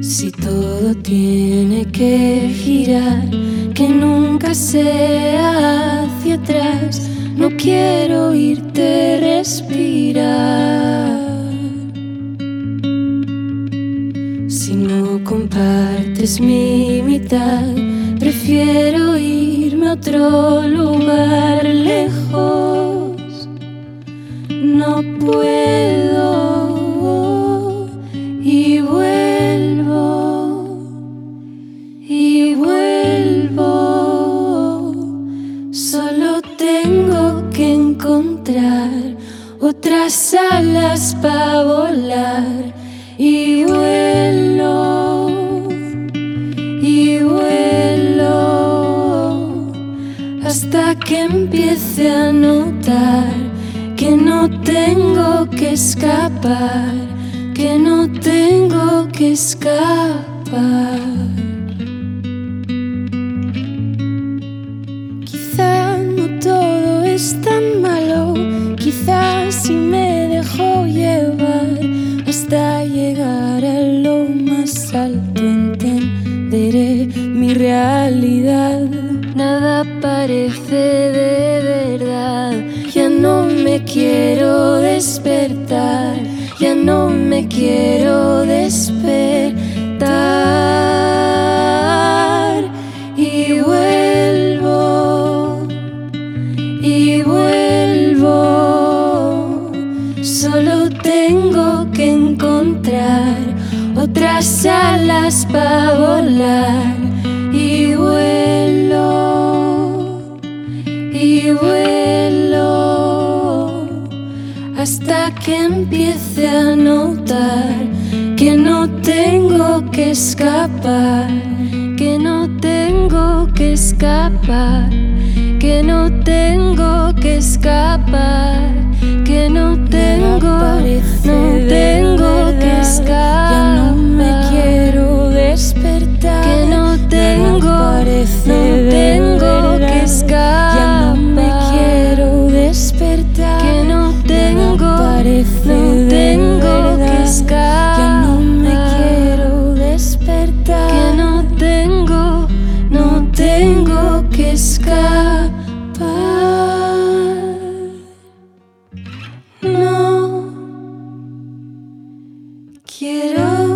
Si todo tiene que girar, que nunca sea hacia atrás, no quiero oírte respirar. Si no compartes mi mitad, prefiero irme a otro lugar lejos. No puedo y vuelvo y vuelvo. Solo tengo que encontrar otras alas para volar y vuelo y vuelo hasta que empiece a notar tengo que escapar, que no tengo que escapar. Quizá no todo es tan malo, quizás si me dejo llevar hasta llegar a lo más alto entenderé mi realidad. Nada parece de despertar, ya no me quiero despertar. Y vuelvo y vuelvo. Solo tengo que encontrar otras alas para volar hasta que empiece a notar que no tengo que escapar, que no tengo que escapar, que no tengo que escapar, escapar. No quiero.